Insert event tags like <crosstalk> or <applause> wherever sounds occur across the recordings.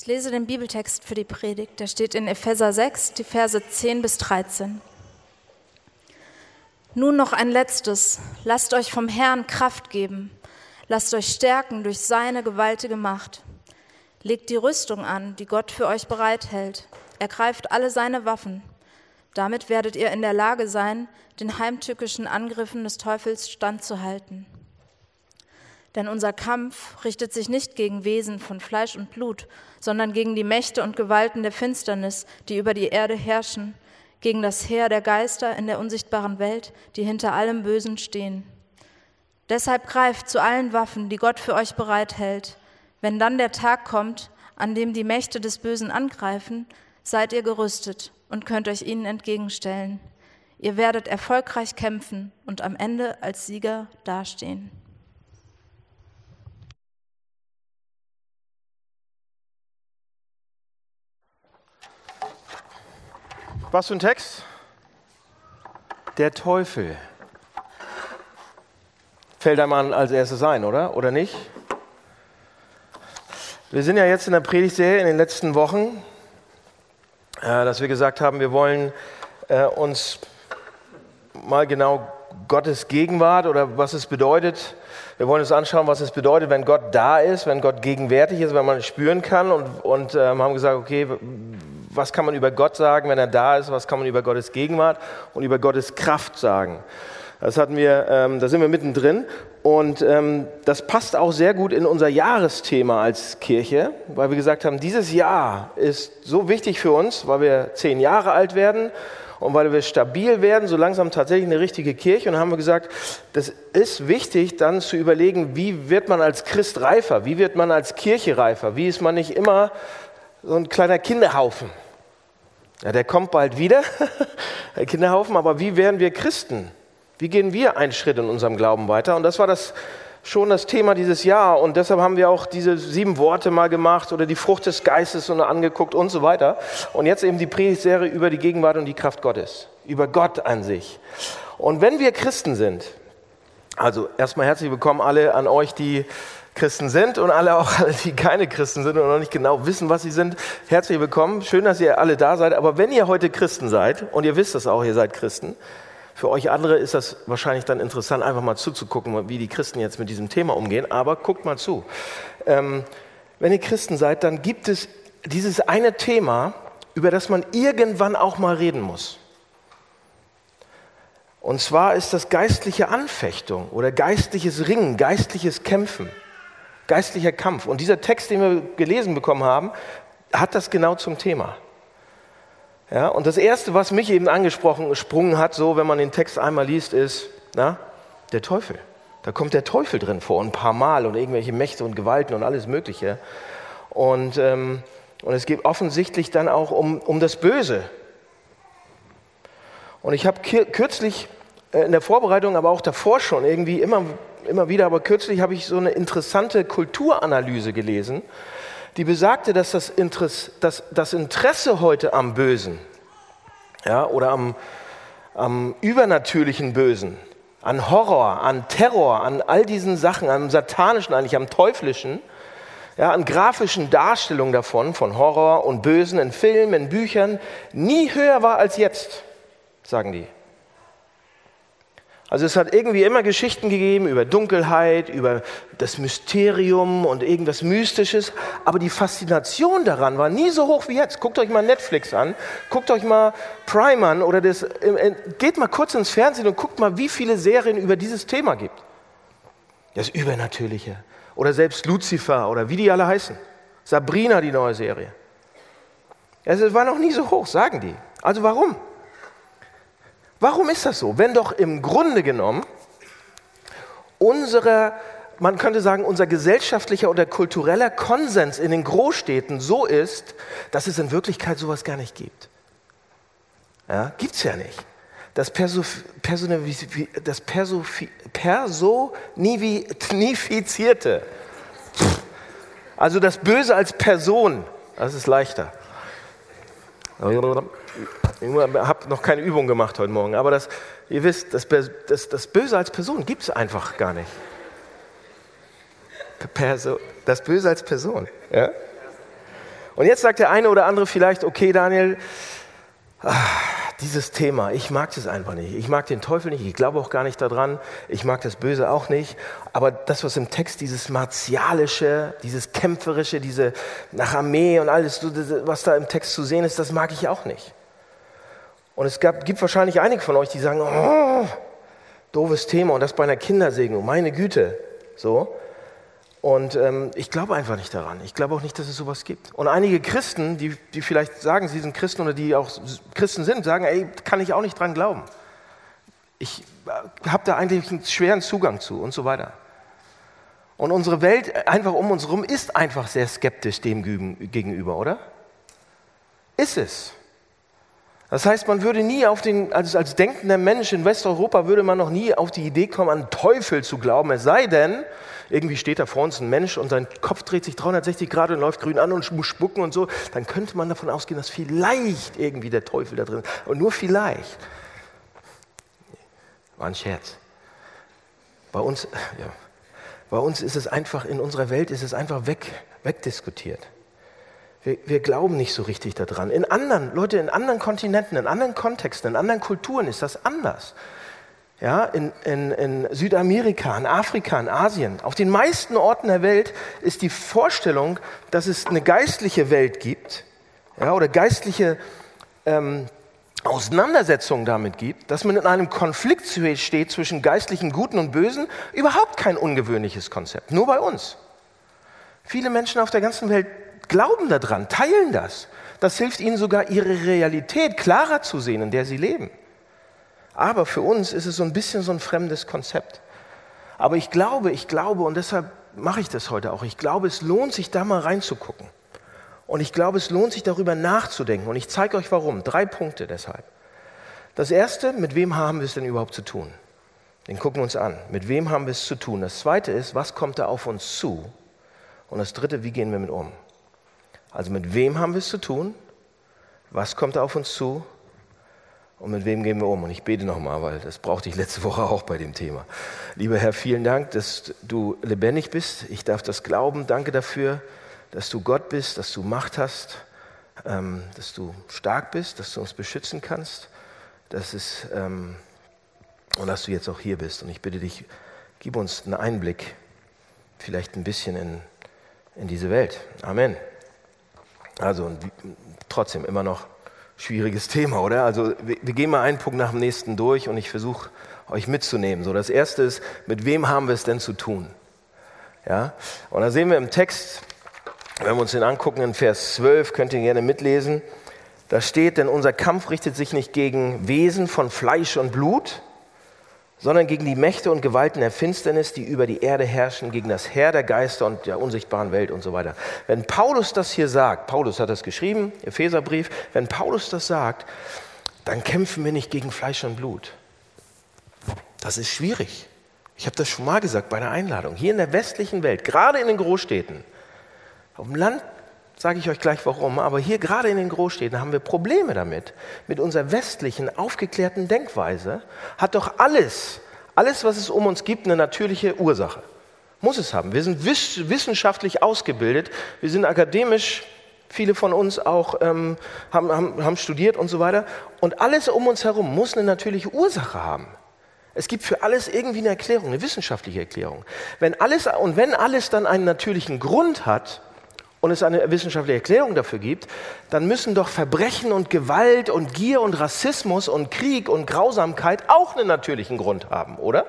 Ich lese den Bibeltext für die Predigt. Der steht in Epheser 6, die Verse 10 bis 13. Nun noch ein letztes. Lasst euch vom Herrn Kraft geben. Lasst euch stärken durch seine gewaltige Macht. Legt die Rüstung an, die Gott für euch bereithält. Ergreift alle seine Waffen. Damit werdet ihr in der Lage sein, den heimtückischen Angriffen des Teufels standzuhalten. Denn unser Kampf richtet sich nicht gegen Wesen von Fleisch und Blut, sondern gegen die Mächte und Gewalten der Finsternis, die über die Erde herrschen, gegen das Heer der Geister in der unsichtbaren Welt, die hinter allem Bösen stehen. Deshalb greift zu allen Waffen, die Gott für euch bereithält. Wenn dann der Tag kommt, an dem die Mächte des Bösen angreifen, seid ihr gerüstet und könnt euch ihnen entgegenstellen. Ihr werdet erfolgreich kämpfen und am Ende als Sieger dastehen. Was für ein Text? Der Teufel. Fällt einem als erstes ein, oder? Oder nicht? Wir sind ja jetzt in der Predigtserie in den letzten Wochen, äh, dass wir gesagt haben, wir wollen äh, uns mal genau Gottes Gegenwart oder was es bedeutet. Wir wollen uns anschauen, was es bedeutet, wenn Gott da ist, wenn Gott gegenwärtig ist, wenn man es spüren kann und, und ähm, haben gesagt, okay, was kann man über Gott sagen, wenn er da ist, was kann man über Gottes Gegenwart und über Gottes Kraft sagen. Das hatten wir, ähm, da sind wir mittendrin und ähm, das passt auch sehr gut in unser Jahresthema als Kirche, weil wir gesagt haben, dieses Jahr ist so wichtig für uns, weil wir zehn Jahre alt werden und weil wir stabil werden, so langsam tatsächlich eine richtige Kirche. Und haben wir gesagt, das ist wichtig, dann zu überlegen, wie wird man als Christ reifer, wie wird man als Kirche reifer, wie ist man nicht immer so ein kleiner Kinderhaufen. Ja, der kommt bald wieder, <laughs> der Kinderhaufen, aber wie werden wir Christen? Wie gehen wir einen Schritt in unserem Glauben weiter? Und das war das schon das Thema dieses Jahr und deshalb haben wir auch diese sieben Worte mal gemacht oder die Frucht des Geistes und angeguckt und so weiter. Und jetzt eben die Predigtserie über die Gegenwart und die Kraft Gottes, über Gott an sich. Und wenn wir Christen sind, also erstmal herzlich willkommen alle an euch, die Christen sind und alle auch alle, die keine Christen sind und noch nicht genau wissen, was sie sind. Herzlich willkommen. Schön, dass ihr alle da seid. Aber wenn ihr heute Christen seid und ihr wisst das auch, ihr seid Christen, für euch andere ist das wahrscheinlich dann interessant, einfach mal zuzugucken, wie die Christen jetzt mit diesem Thema umgehen. Aber guckt mal zu. Ähm, wenn ihr Christen seid, dann gibt es dieses eine Thema, über das man irgendwann auch mal reden muss. Und zwar ist das geistliche Anfechtung oder geistliches Ringen, geistliches Kämpfen geistlicher Kampf. Und dieser Text, den wir gelesen bekommen haben, hat das genau zum Thema. Ja, und das Erste, was mich eben angesprochen, gesprungen hat, so wenn man den Text einmal liest, ist, na, der Teufel. Da kommt der Teufel drin vor, ein paar Mal und irgendwelche Mächte und Gewalten und alles Mögliche. Und, ähm, und es geht offensichtlich dann auch um, um das Böse. Und ich habe kürzlich äh, in der Vorbereitung, aber auch davor schon irgendwie immer immer wieder, aber kürzlich habe ich so eine interessante Kulturanalyse gelesen, die besagte, dass das, Interesse, dass das Interesse heute am Bösen ja, oder am, am übernatürlichen Bösen, an Horror, an Terror, an all diesen Sachen, am satanischen eigentlich, am teuflischen, ja, an grafischen Darstellungen davon, von Horror und Bösen in Filmen, in Büchern, nie höher war als jetzt, sagen die. Also es hat irgendwie immer Geschichten gegeben über Dunkelheit, über das Mysterium und irgendwas Mystisches, aber die Faszination daran war nie so hoch wie jetzt. Guckt euch mal Netflix an, guckt euch mal Prime an oder das, geht mal kurz ins Fernsehen und guckt mal, wie viele Serien über dieses Thema gibt. Das Übernatürliche oder selbst Lucifer oder wie die alle heißen. Sabrina, die neue Serie. Es war noch nie so hoch, sagen die. Also warum? Warum ist das so? Wenn doch im Grunde genommen unsere, man könnte sagen, unser gesellschaftlicher oder kultureller Konsens in den Großstädten so ist, dass es in Wirklichkeit sowas gar nicht gibt. Ja, gibt es ja nicht. Das, Perso, das Perso, Personifizierte, also das Böse als Person, das ist leichter. Ich habe noch keine Übung gemacht heute Morgen, aber das, ihr wisst, das, das, das Böse als Person gibt es einfach gar nicht. Das Böse als Person. Ja? Und jetzt sagt der eine oder andere vielleicht, okay Daniel, ach, dieses Thema, ich mag das einfach nicht. Ich mag den Teufel nicht, ich glaube auch gar nicht daran, ich mag das Böse auch nicht. Aber das, was im Text, dieses martialische, dieses kämpferische, diese nach Armee und alles, was da im Text zu sehen ist, das mag ich auch nicht. Und es gab, gibt wahrscheinlich einige von euch, die sagen, oh, doofes Thema und das bei einer Kindersegnung, meine Güte. So. Und ähm, ich glaube einfach nicht daran. Ich glaube auch nicht, dass es sowas gibt. Und einige Christen, die, die vielleicht sagen, sie sind Christen oder die auch Christen sind, sagen, ey, kann ich auch nicht dran glauben. Ich äh, habe da eigentlich einen schweren Zugang zu und so weiter. Und unsere Welt einfach um uns herum ist einfach sehr skeptisch dem gegenüber, oder? Ist es. Das heißt, man würde nie auf den, also als denkender Mensch in Westeuropa würde man noch nie auf die Idee kommen, an Teufel zu glauben, es sei denn, irgendwie steht da vor uns ein Mensch und sein Kopf dreht sich 360 Grad und läuft grün an und muss spucken und so, dann könnte man davon ausgehen, dass vielleicht irgendwie der Teufel da drin ist. Und nur vielleicht. War ein Scherz. Bei uns, ja, bei uns ist es einfach, in unserer Welt ist es einfach weg, wegdiskutiert. Wir, wir, glauben nicht so richtig daran. In anderen, Leute, in anderen Kontinenten, in anderen Kontexten, in anderen Kulturen ist das anders. Ja, in, in, in Südamerika, in Afrika, in Asien, auf den meisten Orten der Welt ist die Vorstellung, dass es eine geistliche Welt gibt ja, oder geistliche ähm, Auseinandersetzungen damit gibt, dass man in einem Konflikt steht zwischen geistlichen Guten und Bösen, überhaupt kein ungewöhnliches Konzept, nur bei uns. Viele Menschen auf der ganzen Welt glauben daran, teilen das. Das hilft ihnen sogar, ihre Realität klarer zu sehen, in der sie leben. Aber für uns ist es so ein bisschen so ein fremdes Konzept. Aber ich glaube, ich glaube, und deshalb mache ich das heute auch, ich glaube, es lohnt sich da mal reinzugucken. Und ich glaube, es lohnt sich darüber nachzudenken. Und ich zeige euch warum. Drei Punkte deshalb. Das erste, mit wem haben wir es denn überhaupt zu tun? Den gucken wir uns an. Mit wem haben wir es zu tun? Das zweite ist, was kommt da auf uns zu? Und das dritte, wie gehen wir mit um? Also mit wem haben wir es zu tun? Was kommt auf uns zu? Und mit wem gehen wir um? Und ich bete nochmal, weil das brauchte ich letzte Woche auch bei dem Thema. Lieber Herr, vielen Dank, dass du lebendig bist. Ich darf das glauben. Danke dafür, dass du Gott bist, dass du Macht hast, ähm, dass du stark bist, dass du uns beschützen kannst. Das ist, ähm, und dass du jetzt auch hier bist. Und ich bitte dich, gib uns einen Einblick, vielleicht ein bisschen in, in diese Welt. Amen. Also trotzdem immer noch schwieriges Thema, oder? Also wir, wir, gehen mal einen Punkt nach dem nächsten durch und ich versuche euch mitzunehmen. So, das erste ist, mit wem haben wir es denn zu tun? Ja? Und da sehen wir im Text, wenn wir uns den angucken, in Vers 12, könnt ihr gerne mitlesen, da steht, denn unser Kampf richtet sich nicht gegen Wesen von Fleisch und Blut, sondern gegen die Mächte und Gewalten der Finsternis, die über die Erde herrschen, gegen das Herr der Geister und der unsichtbaren Welt und so weiter. Wenn Paulus das hier sagt, Paulus hat das geschrieben, Epheserbrief, wenn Paulus das sagt, dann kämpfen wir nicht gegen Fleisch und Blut. Das ist schwierig. Ich habe das schon mal gesagt bei der Einladung. Hier in der westlichen Welt, gerade in den Großstädten, auf dem Land sage ich euch gleich warum, aber hier gerade in den Großstädten haben wir Probleme damit. Mit unserer westlichen, aufgeklärten Denkweise hat doch alles, alles, was es um uns gibt, eine natürliche Ursache. Muss es haben. Wir sind wissenschaftlich ausgebildet, wir sind akademisch, viele von uns auch ähm, haben, haben, haben studiert und so weiter. Und alles um uns herum muss eine natürliche Ursache haben. Es gibt für alles irgendwie eine Erklärung, eine wissenschaftliche Erklärung. Wenn alles, und wenn alles dann einen natürlichen Grund hat, und es eine wissenschaftliche Erklärung dafür gibt, dann müssen doch Verbrechen und Gewalt und Gier und Rassismus und Krieg und Grausamkeit auch einen natürlichen Grund haben, oder?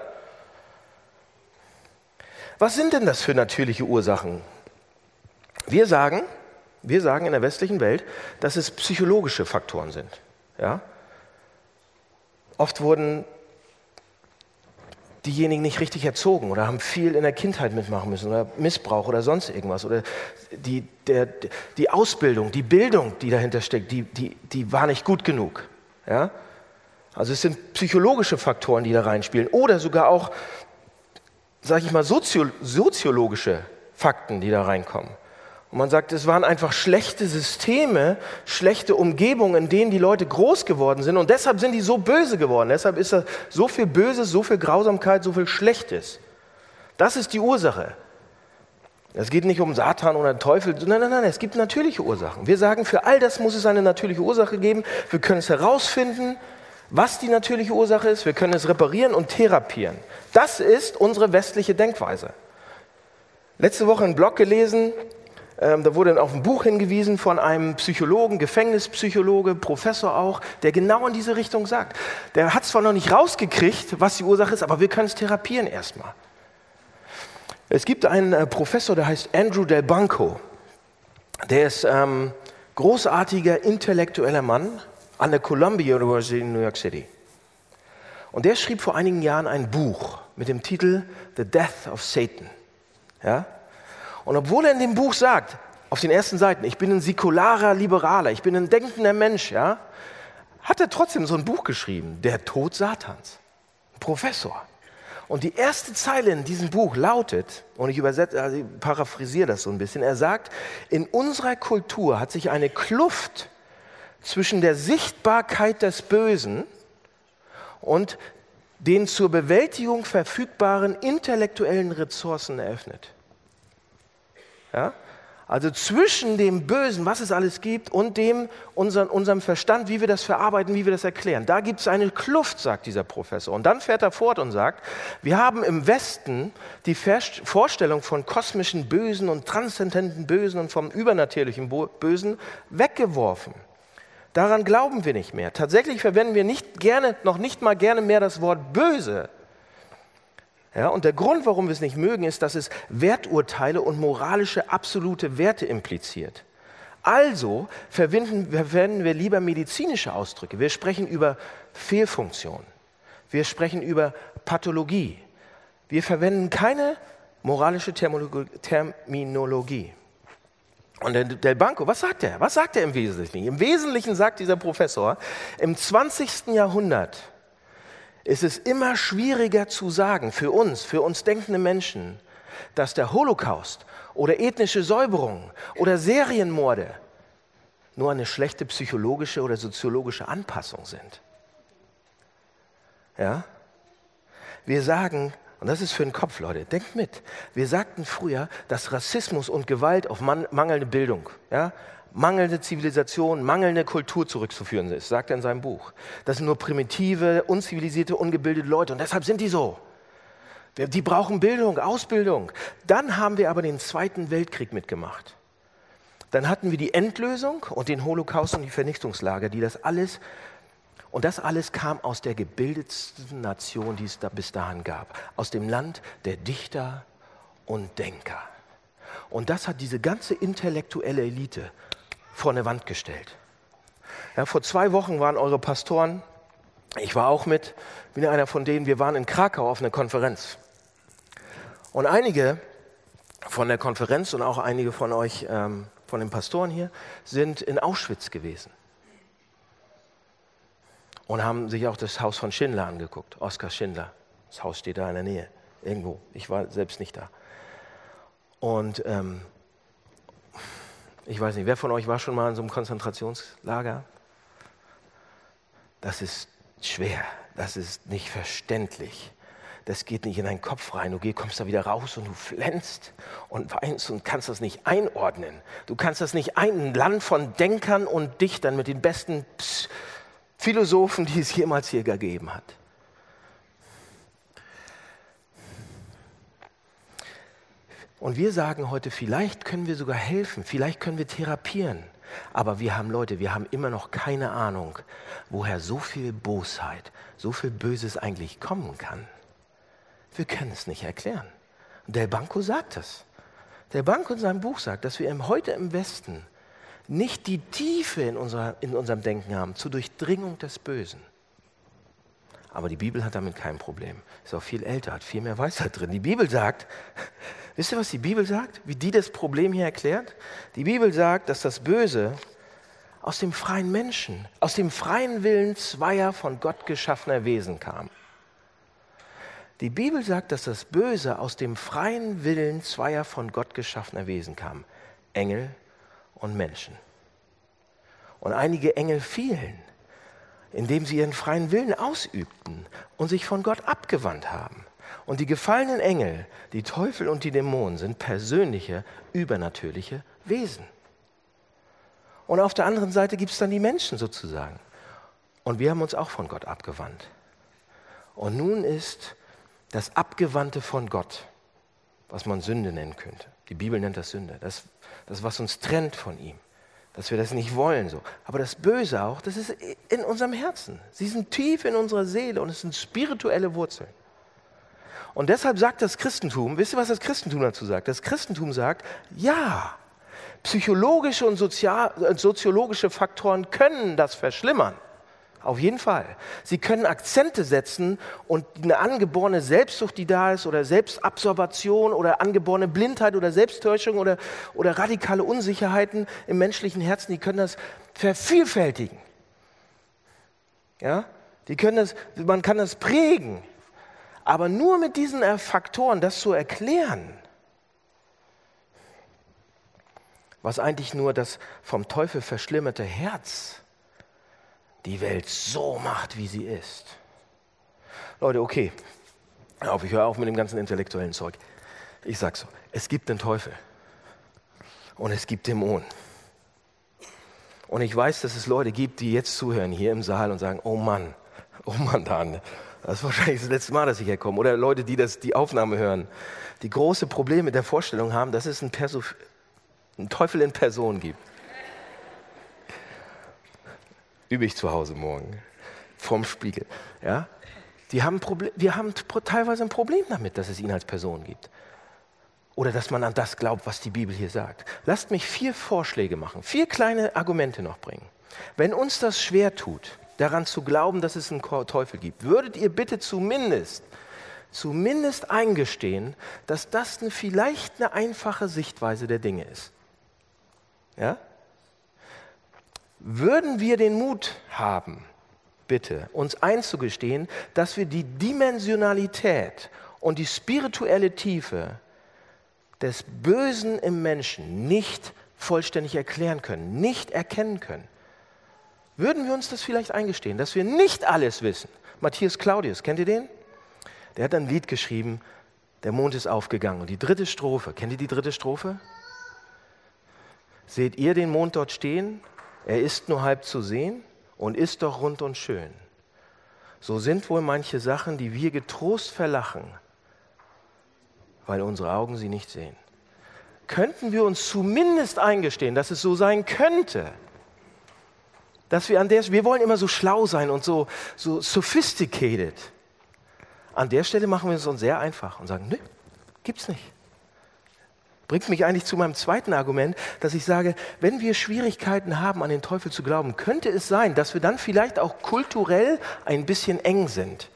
Was sind denn das für natürliche Ursachen? Wir sagen, wir sagen in der westlichen Welt, dass es psychologische Faktoren sind. Ja? Oft wurden diejenigen nicht richtig erzogen oder haben viel in der Kindheit mitmachen müssen oder Missbrauch oder sonst irgendwas. Oder die, der, die Ausbildung, die Bildung, die dahinter steckt, die, die, die war nicht gut genug. Ja? Also es sind psychologische Faktoren, die da reinspielen oder sogar auch, sage ich mal, sozio soziologische Fakten, die da reinkommen. Und man sagt, es waren einfach schlechte Systeme, schlechte Umgebungen, in denen die Leute groß geworden sind. Und deshalb sind die so böse geworden. Deshalb ist da so viel Böses, so viel Grausamkeit, so viel Schlechtes. Das ist die Ursache. Es geht nicht um Satan oder Teufel. Nein, nein, nein, es gibt natürliche Ursachen. Wir sagen, für all das muss es eine natürliche Ursache geben. Wir können es herausfinden, was die natürliche Ursache ist. Wir können es reparieren und therapieren. Das ist unsere westliche Denkweise. Letzte Woche einen Blog gelesen, ähm, da wurde auf ein Buch hingewiesen von einem Psychologen, Gefängnispsychologe, Professor auch, der genau in diese Richtung sagt. Der hat zwar noch nicht rausgekriegt, was die Ursache ist, aber wir können es therapieren erstmal. Es gibt einen äh, Professor, der heißt Andrew Del Banco. Der ist ähm, großartiger intellektueller Mann an der Columbia University in New York City. Und der schrieb vor einigen Jahren ein Buch mit dem Titel The Death of Satan. Ja? Und obwohl er in dem Buch sagt, auf den ersten Seiten, ich bin ein säkularer Liberaler, ich bin ein denkender Mensch, ja, hat er trotzdem so ein Buch geschrieben, Der Tod Satans. Professor. Und die erste Zeile in diesem Buch lautet, und ich übersetze, also ich paraphrasiere das so ein bisschen, er sagt, in unserer Kultur hat sich eine Kluft zwischen der Sichtbarkeit des Bösen und den zur Bewältigung verfügbaren intellektuellen Ressourcen eröffnet. Ja? Also zwischen dem Bösen, was es alles gibt, und dem unseren, unserem Verstand, wie wir das verarbeiten, wie wir das erklären. Da gibt es eine Kluft, sagt dieser Professor. Und dann fährt er fort und sagt, wir haben im Westen die Vorstellung von kosmischen Bösen und transzendenten Bösen und vom übernatürlichen Bösen weggeworfen. Daran glauben wir nicht mehr. Tatsächlich verwenden wir nicht gerne, noch nicht mal gerne mehr das Wort böse, ja, und der Grund, warum wir es nicht mögen, ist, dass es Werturteile und moralische absolute Werte impliziert. Also verwenden, verwenden wir lieber medizinische Ausdrücke. Wir sprechen über Fehlfunktion. Wir sprechen über Pathologie. Wir verwenden keine moralische Terminologie. Und der Del Banco, was sagt er? Was sagt er im Wesentlichen? Im Wesentlichen sagt dieser Professor, im 20. Jahrhundert ist es immer schwieriger zu sagen für uns, für uns denkende Menschen, dass der Holocaust oder ethnische Säuberung oder Serienmorde nur eine schlechte psychologische oder soziologische Anpassung sind. Ja? Wir sagen, und das ist für den Kopf, Leute, denkt mit. Wir sagten früher, dass Rassismus und Gewalt auf mangelnde Bildung, ja, mangelnde Zivilisation, mangelnde Kultur zurückzuführen ist, sagt er in seinem Buch. Das sind nur primitive, unzivilisierte, ungebildete Leute und deshalb sind die so. Die brauchen Bildung, Ausbildung. Dann haben wir aber den Zweiten Weltkrieg mitgemacht. Dann hatten wir die Endlösung und den Holocaust und die Vernichtungslager, die das alles, und das alles kam aus der gebildetsten Nation, die es da bis dahin gab. Aus dem Land der Dichter und Denker. Und das hat diese ganze intellektuelle Elite vor eine Wand gestellt. Ja, vor zwei Wochen waren eure Pastoren, ich war auch mit, bin einer von denen, wir waren in Krakau auf einer Konferenz. Und einige von der Konferenz und auch einige von euch, ähm, von den Pastoren hier, sind in Auschwitz gewesen. Und haben sich auch das Haus von Schindler angeguckt, Oskar Schindler. Das Haus steht da in der Nähe, irgendwo. Ich war selbst nicht da. Und ähm, ich weiß nicht, wer von euch war schon mal in so einem Konzentrationslager? Das ist schwer, das ist nicht verständlich. Das geht nicht in deinen Kopf rein. Du kommst da wieder raus und du flänzt und weinst und kannst das nicht einordnen. Du kannst das nicht ein, ein Land von Denkern und Dichtern mit den besten Philosophen, die es jemals hier gegeben hat. Und wir sagen heute, vielleicht können wir sogar helfen, vielleicht können wir therapieren. Aber wir haben Leute, wir haben immer noch keine Ahnung, woher so viel Bosheit, so viel Böses eigentlich kommen kann. Wir können es nicht erklären. Del Banco sagt es. Der Banco in seinem Buch sagt, dass wir heute im Westen nicht die Tiefe in, unserer, in unserem Denken haben zur Durchdringung des Bösen. Aber die Bibel hat damit kein Problem. Ist auch viel älter, hat viel mehr Weisheit drin. Die Bibel sagt, wisst ihr, was die Bibel sagt? Wie die das Problem hier erklärt? Die Bibel sagt, dass das Böse aus dem freien Menschen, aus dem freien Willen zweier von Gott geschaffener Wesen kam. Die Bibel sagt, dass das Böse aus dem freien Willen zweier von Gott geschaffener Wesen kam. Engel und Menschen. Und einige Engel fielen indem sie ihren freien Willen ausübten und sich von Gott abgewandt haben. Und die gefallenen Engel, die Teufel und die Dämonen sind persönliche, übernatürliche Wesen. Und auf der anderen Seite gibt es dann die Menschen sozusagen. Und wir haben uns auch von Gott abgewandt. Und nun ist das Abgewandte von Gott, was man Sünde nennen könnte. Die Bibel nennt das Sünde. Das, das was uns trennt von ihm. Dass wir das nicht wollen so. Aber das Böse auch, das ist in unserem Herzen. Sie sind tief in unserer Seele und es sind spirituelle Wurzeln. Und deshalb sagt das Christentum, wisst ihr, was das Christentum dazu sagt? Das Christentum sagt, ja, psychologische und sozial, äh, soziologische Faktoren können das verschlimmern. Auf jeden Fall. Sie können Akzente setzen und eine angeborene Selbstsucht, die da ist, oder Selbstabsorbation oder angeborene Blindheit oder Selbsttäuschung oder, oder radikale Unsicherheiten im menschlichen Herzen, die können das vervielfältigen. Ja? Die können das, man kann das prägen. Aber nur mit diesen Faktoren das zu erklären, was eigentlich nur das vom Teufel verschlimmerte Herz die Welt so macht, wie sie ist. Leute, okay, auf, ich höre auf mit dem ganzen intellektuellen Zeug. Ich sage so, es gibt den Teufel und es gibt Dämonen. Und ich weiß, dass es Leute gibt, die jetzt zuhören hier im Saal und sagen, oh Mann, oh Mann, Dan, das ist wahrscheinlich das letzte Mal, dass ich herkomme. Oder Leute, die das, die Aufnahme hören, die große Probleme mit der Vorstellung haben, dass es einen, Perso einen Teufel in Person gibt. Übe ich zu Hause morgen. Vorm Spiegel. Ja? Die haben wir haben teilweise ein Problem damit, dass es ihn als Person gibt. Oder dass man an das glaubt, was die Bibel hier sagt. Lasst mich vier Vorschläge machen, vier kleine Argumente noch bringen. Wenn uns das schwer tut, daran zu glauben, dass es einen Teufel gibt, würdet ihr bitte zumindest, zumindest eingestehen, dass das eine, vielleicht eine einfache Sichtweise der Dinge ist. Ja? Würden wir den Mut haben, bitte, uns einzugestehen, dass wir die Dimensionalität und die spirituelle Tiefe des Bösen im Menschen nicht vollständig erklären können, nicht erkennen können. Würden wir uns das vielleicht eingestehen, dass wir nicht alles wissen? Matthias Claudius, kennt ihr den? Der hat ein Lied geschrieben, der Mond ist aufgegangen. Und die dritte Strophe, kennt ihr die dritte Strophe? Seht ihr den Mond dort stehen? Er ist nur halb zu sehen und ist doch rund und schön. So sind wohl manche Sachen, die wir getrost verlachen, weil unsere Augen sie nicht sehen. Könnten wir uns zumindest eingestehen, dass es so sein könnte, dass wir an der, wir wollen immer so schlau sein und so, so sophisticated. An der Stelle machen wir es uns sehr einfach und sagen, nö, gibt's nicht bringt mich eigentlich zu meinem zweiten Argument, dass ich sage, wenn wir Schwierigkeiten haben, an den Teufel zu glauben, könnte es sein, dass wir dann vielleicht auch kulturell ein bisschen eng sind.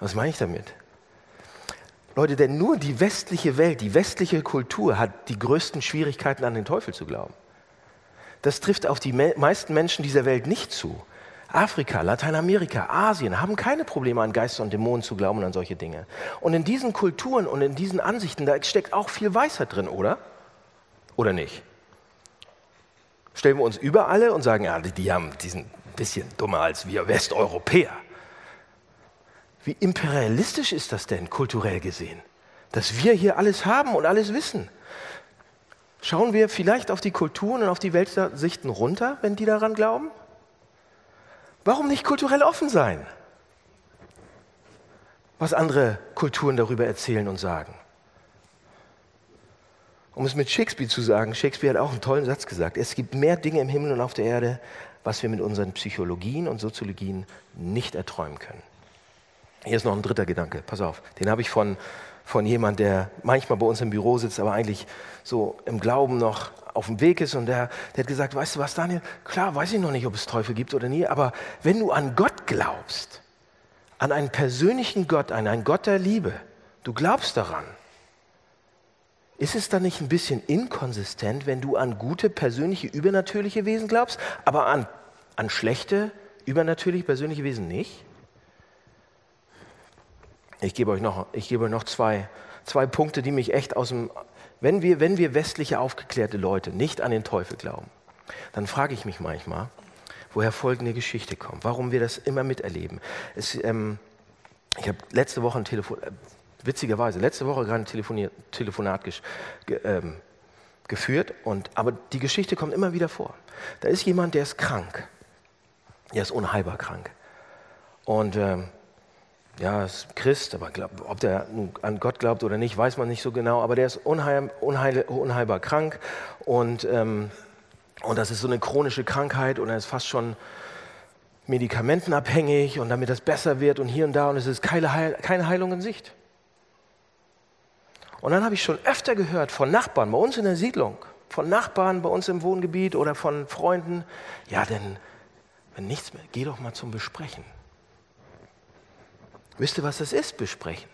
Was meine ich damit? Leute, denn nur die westliche Welt, die westliche Kultur hat die größten Schwierigkeiten, an den Teufel zu glauben. Das trifft auf die meisten Menschen dieser Welt nicht zu. Afrika, Lateinamerika, Asien haben keine Probleme an Geister und Dämonen zu glauben und an solche Dinge. Und in diesen Kulturen und in diesen Ansichten, da steckt auch viel Weisheit drin, oder? Oder nicht? Stellen wir uns über alle und sagen, ja, die, die, haben, die sind ein bisschen dummer als wir Westeuropäer. Wie imperialistisch ist das denn kulturell gesehen? Dass wir hier alles haben und alles wissen. Schauen wir vielleicht auf die Kulturen und auf die Weltsichten runter, wenn die daran glauben? Warum nicht kulturell offen sein? Was andere Kulturen darüber erzählen und sagen. Um es mit Shakespeare zu sagen, Shakespeare hat auch einen tollen Satz gesagt. Es gibt mehr Dinge im Himmel und auf der Erde, was wir mit unseren Psychologien und Soziologien nicht erträumen können. Hier ist noch ein dritter Gedanke, pass auf, den habe ich von, von jemand, der manchmal bei uns im Büro sitzt, aber eigentlich so im Glauben noch auf dem Weg ist und der, der hat gesagt, weißt du was, Daniel, klar, weiß ich noch nicht, ob es Teufel gibt oder nie, aber wenn du an Gott glaubst, an einen persönlichen Gott, an einen Gott der Liebe, du glaubst daran, ist es dann nicht ein bisschen inkonsistent, wenn du an gute, persönliche, übernatürliche Wesen glaubst, aber an, an schlechte, übernatürliche, persönliche Wesen nicht? Ich gebe euch noch, ich gebe euch noch zwei, zwei Punkte, die mich echt aus dem, wenn wir, wenn wir westliche aufgeklärte Leute nicht an den Teufel glauben, dann frage ich mich manchmal, woher folgende Geschichte kommt, warum wir das immer miterleben. Es, ähm, ich habe letzte Woche ein Telefon, äh, witzigerweise, letzte Woche gerade ein Telefonat ge, ähm, geführt, und, aber die Geschichte kommt immer wieder vor. Da ist jemand, der ist krank. Er ist unheilbar krank. Und ähm, ja, ist Christ, aber glaub, ob der an Gott glaubt oder nicht, weiß man nicht so genau. Aber der ist unheil, unheil, unheilbar krank und, ähm, und das ist so eine chronische Krankheit und er ist fast schon medikamentenabhängig und damit das besser wird und hier und da und es ist keine, Heil, keine Heilung in Sicht. Und dann habe ich schon öfter gehört von Nachbarn bei uns in der Siedlung, von Nachbarn bei uns im Wohngebiet oder von Freunden, ja, denn wenn nichts mehr, geh doch mal zum Besprechen. Wisst ihr, was das ist, besprechen?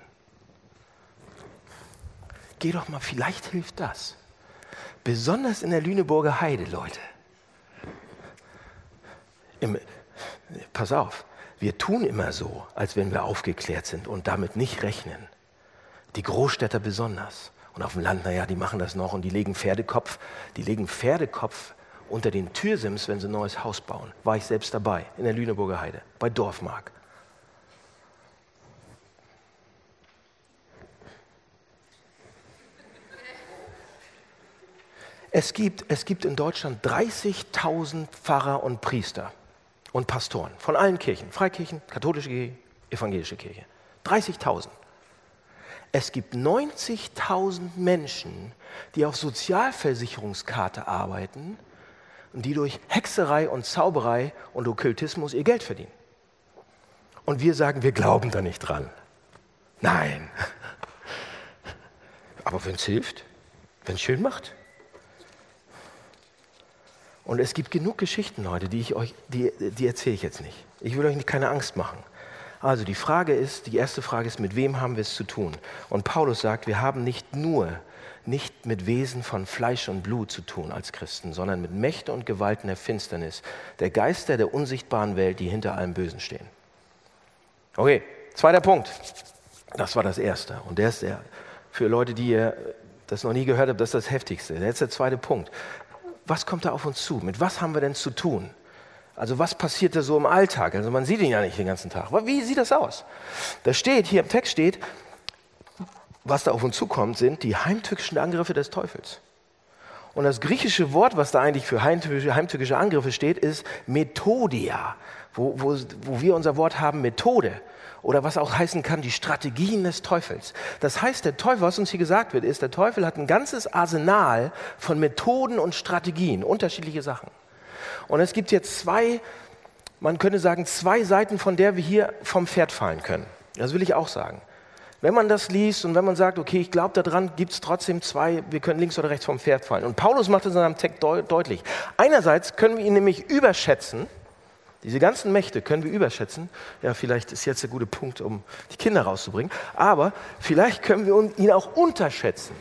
Geh doch mal, vielleicht hilft das. Besonders in der Lüneburger Heide, Leute. Im, pass auf, wir tun immer so, als wenn wir aufgeklärt sind und damit nicht rechnen. Die Großstädter besonders. Und auf dem Land, naja, die machen das noch und die legen Pferdekopf, die legen Pferdekopf unter den Türsims, wenn sie ein neues Haus bauen. War ich selbst dabei, in der Lüneburger Heide, bei Dorfmark. Es gibt, es gibt in Deutschland 30.000 Pfarrer und Priester und Pastoren von allen Kirchen, Freikirchen, katholische Kirche, evangelische Kirche. 30.000. Es gibt 90.000 Menschen, die auf Sozialversicherungskarte arbeiten und die durch Hexerei und Zauberei und Okkultismus ihr Geld verdienen. Und wir sagen, wir glauben da nicht dran. Nein. <laughs> Aber wenn es hilft, wenn es schön macht, und es gibt genug Geschichten heute, die ich euch, die, die erzähle ich jetzt nicht. Ich will euch keine Angst machen. Also die Frage ist, die erste Frage ist, mit wem haben wir es zu tun? Und Paulus sagt, wir haben nicht nur nicht mit Wesen von Fleisch und Blut zu tun als Christen, sondern mit Mächte und Gewalten der Finsternis, der Geister der unsichtbaren Welt, die hinter allem Bösen stehen. Okay, zweiter Punkt. Das war das erste. Und der ist der, für Leute, die ihr das noch nie gehört habt, das ist das Heftigste. Jetzt der zweite Punkt was kommt da auf uns zu? Mit was haben wir denn zu tun? Also was passiert da so im Alltag? Also man sieht ihn ja nicht den ganzen Tag. Wie sieht das aus? Da steht, hier im Text steht, was da auf uns zukommt, sind die heimtückischen Angriffe des Teufels. Und das griechische Wort, was da eigentlich für heimtückische, Angriffe steht, ist Methodia, wo, wo, wo wir unser Wort haben Methode oder was auch heißen kann, die Strategien des Teufels. Das heißt, der Teufel, was uns hier gesagt wird, ist, der Teufel hat ein ganzes Arsenal von Methoden und Strategien, unterschiedliche Sachen. Und es gibt jetzt zwei, man könnte sagen, zwei Seiten, von der wir hier vom Pferd fallen können. Das will ich auch sagen. Wenn man das liest und wenn man sagt, okay, ich glaube daran, gibt es trotzdem zwei, wir können links oder rechts vom Pferd fallen. Und Paulus macht es in seinem Text deutlich. Einerseits können wir ihn nämlich überschätzen, diese ganzen Mächte können wir überschätzen. Ja, vielleicht ist jetzt der gute Punkt, um die Kinder rauszubringen. Aber vielleicht können wir ihn auch unterschätzen.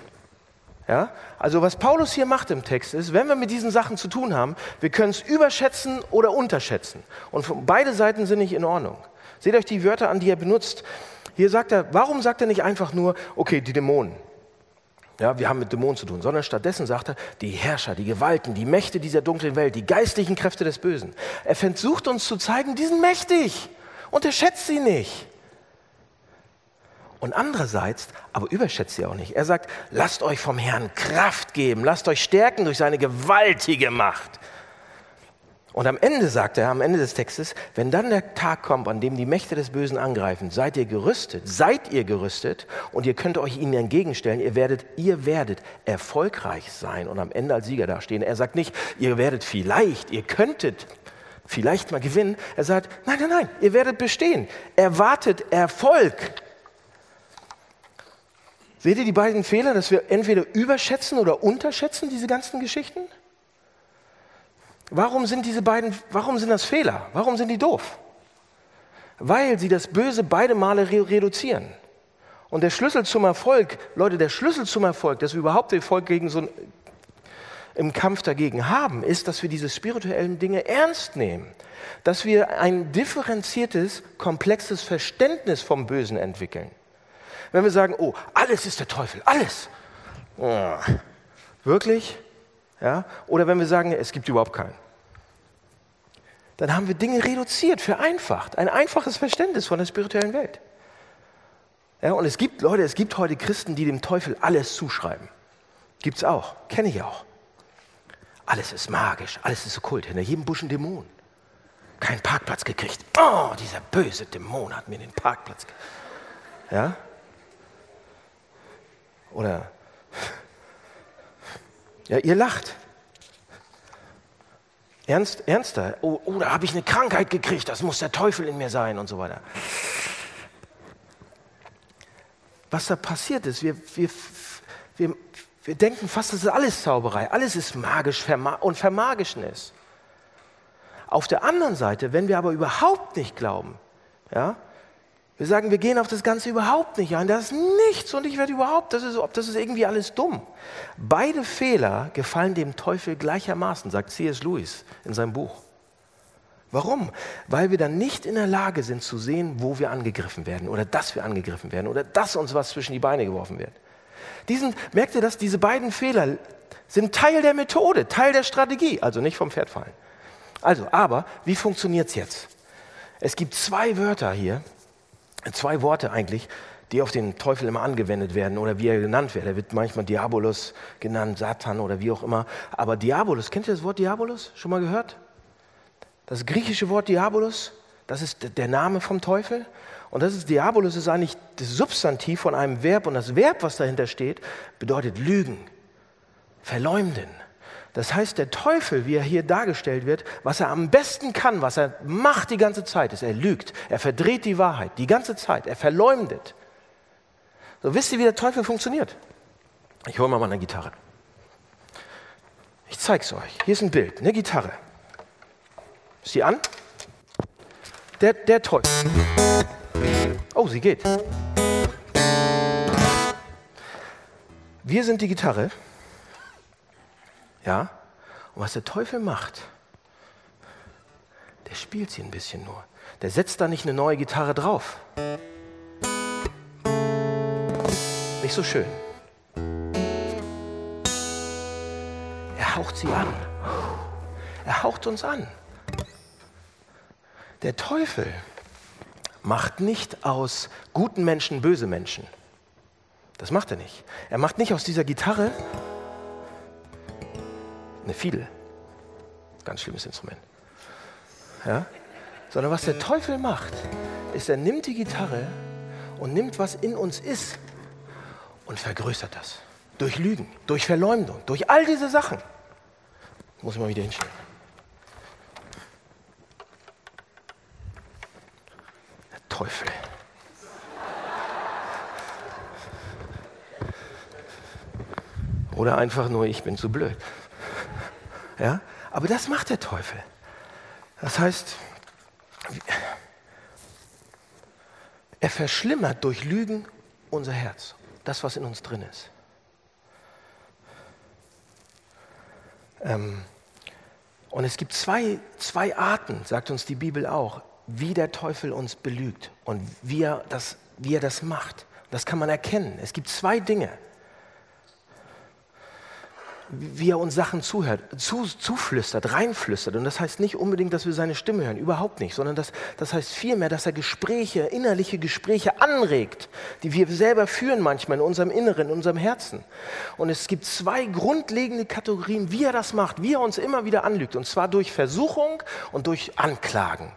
Ja? Also was Paulus hier macht im Text ist, wenn wir mit diesen Sachen zu tun haben, wir können es überschätzen oder unterschätzen. Und beide Seiten sind nicht in Ordnung. Seht euch die Wörter an, die er benutzt. Hier sagt er, warum sagt er nicht einfach nur, okay, die Dämonen? Ja, wir haben mit Dämonen zu tun, sondern stattdessen sagt er, die Herrscher, die Gewalten, die Mächte dieser dunklen Welt, die geistlichen Kräfte des Bösen. Er versucht uns zu zeigen, die sind mächtig. Unterschätzt sie nicht. Und andererseits, aber überschätzt sie auch nicht. Er sagt, lasst euch vom Herrn Kraft geben, lasst euch stärken durch seine gewaltige Macht. Und am Ende sagt er, am Ende des Textes, wenn dann der Tag kommt, an dem die Mächte des Bösen angreifen, seid ihr gerüstet, seid ihr gerüstet und ihr könnt euch ihnen entgegenstellen, ihr werdet, ihr werdet erfolgreich sein und am Ende als Sieger dastehen. Er sagt nicht, ihr werdet vielleicht, ihr könntet vielleicht mal gewinnen. Er sagt, nein, nein, nein, ihr werdet bestehen. Erwartet Erfolg. Seht ihr die beiden Fehler, dass wir entweder überschätzen oder unterschätzen diese ganzen Geschichten? Warum sind diese beiden, warum sind das Fehler? Warum sind die doof? Weil sie das Böse beide Male reduzieren. Und der Schlüssel zum Erfolg, Leute, der Schlüssel zum Erfolg, dass wir überhaupt Erfolg gegen so ein, im Kampf dagegen haben, ist, dass wir diese spirituellen Dinge ernst nehmen. Dass wir ein differenziertes, komplexes Verständnis vom Bösen entwickeln. Wenn wir sagen, oh, alles ist der Teufel, alles. Oh, wirklich? Ja? Oder wenn wir sagen, es gibt überhaupt keinen. Dann haben wir Dinge reduziert, vereinfacht. Ein einfaches Verständnis von der spirituellen Welt. Ja, und es gibt, Leute, es gibt heute Christen, die dem Teufel alles zuschreiben. Gibt es auch, kenne ich auch. Alles ist magisch, alles ist okkult, hinter jedem Busch ein Dämon. Keinen Parkplatz gekriegt. Oh, dieser böse Dämon hat mir den Parkplatz gekriegt. Ja? Oder, ja, ihr lacht. Ernst, ernster? Oh, oh da habe ich eine Krankheit gekriegt, das muss der Teufel in mir sein und so weiter. Was da passiert ist, wir, wir, wir, wir denken fast, das ist alles Zauberei, alles ist magisch und vermagischen ist. Auf der anderen Seite, wenn wir aber überhaupt nicht glauben, ja, wir sagen, wir gehen auf das Ganze überhaupt nicht ein, das ist nichts und ich werde überhaupt, das ist, das ist irgendwie alles dumm. Beide Fehler gefallen dem Teufel gleichermaßen, sagt C.S. Lewis in seinem Buch. Warum? Weil wir dann nicht in der Lage sind zu sehen, wo wir angegriffen werden oder dass wir angegriffen werden oder dass uns was zwischen die Beine geworfen wird. Diesen, merkt ihr das? Diese beiden Fehler sind Teil der Methode, Teil der Strategie, also nicht vom Pferd fallen. Also, aber wie funktioniert es jetzt? Es gibt zwei Wörter hier, zwei Worte eigentlich, die auf den Teufel immer angewendet werden oder wie er genannt wird. Er wird manchmal Diabolus genannt, Satan oder wie auch immer. Aber Diabolus, kennt ihr das Wort Diabolus? Schon mal gehört? Das griechische Wort Diabolus, das ist der Name vom Teufel. Und das ist Diabolus ist eigentlich das Substantiv von einem Verb und das Verb, was dahinter steht, bedeutet lügen, verleumden. Das heißt, der Teufel, wie er hier dargestellt wird, was er am besten kann, was er macht die ganze Zeit, ist, er lügt, er verdreht die Wahrheit die ganze Zeit, er verleumdet. So wisst ihr, wie der Teufel funktioniert? Ich hole mal meine Gitarre. Ich zeige es euch. Hier ist ein Bild, eine Gitarre. Ist sie an? Der, der Teufel. Oh, sie geht. Wir sind die Gitarre. Ja? Und was der Teufel macht, der spielt sie ein bisschen nur. Der setzt da nicht eine neue Gitarre drauf. Nicht so schön. Er haucht sie an. Er haucht uns an. Der Teufel macht nicht aus guten Menschen böse Menschen. Das macht er nicht. Er macht nicht aus dieser Gitarre eine Fiedel. Ganz schlimmes Instrument. Ja? Sondern was der Teufel macht, ist, er nimmt die Gitarre und nimmt, was in uns ist und vergrößert das. Durch Lügen, durch Verleumdung, durch all diese Sachen. Muss ich mal wieder hinstellen. Teufel. Oder einfach nur, ich bin zu blöd. Ja? Aber das macht der Teufel. Das heißt, er verschlimmert durch Lügen unser Herz, das, was in uns drin ist. Ähm, und es gibt zwei, zwei Arten, sagt uns die Bibel auch, wie der Teufel uns belügt und wie er das, wie er das macht. Das kann man erkennen. Es gibt zwei Dinge, wie er uns Sachen zuhört, zu, zuflüstert, reinflüstert. Und das heißt nicht unbedingt, dass wir seine Stimme hören, überhaupt nicht, sondern das, das heißt vielmehr, dass er Gespräche, innerliche Gespräche anregt, die wir selber führen manchmal in unserem Inneren, in unserem Herzen. Und es gibt zwei grundlegende Kategorien, wie er das macht, wie er uns immer wieder anlügt. Und zwar durch Versuchung und durch Anklagen.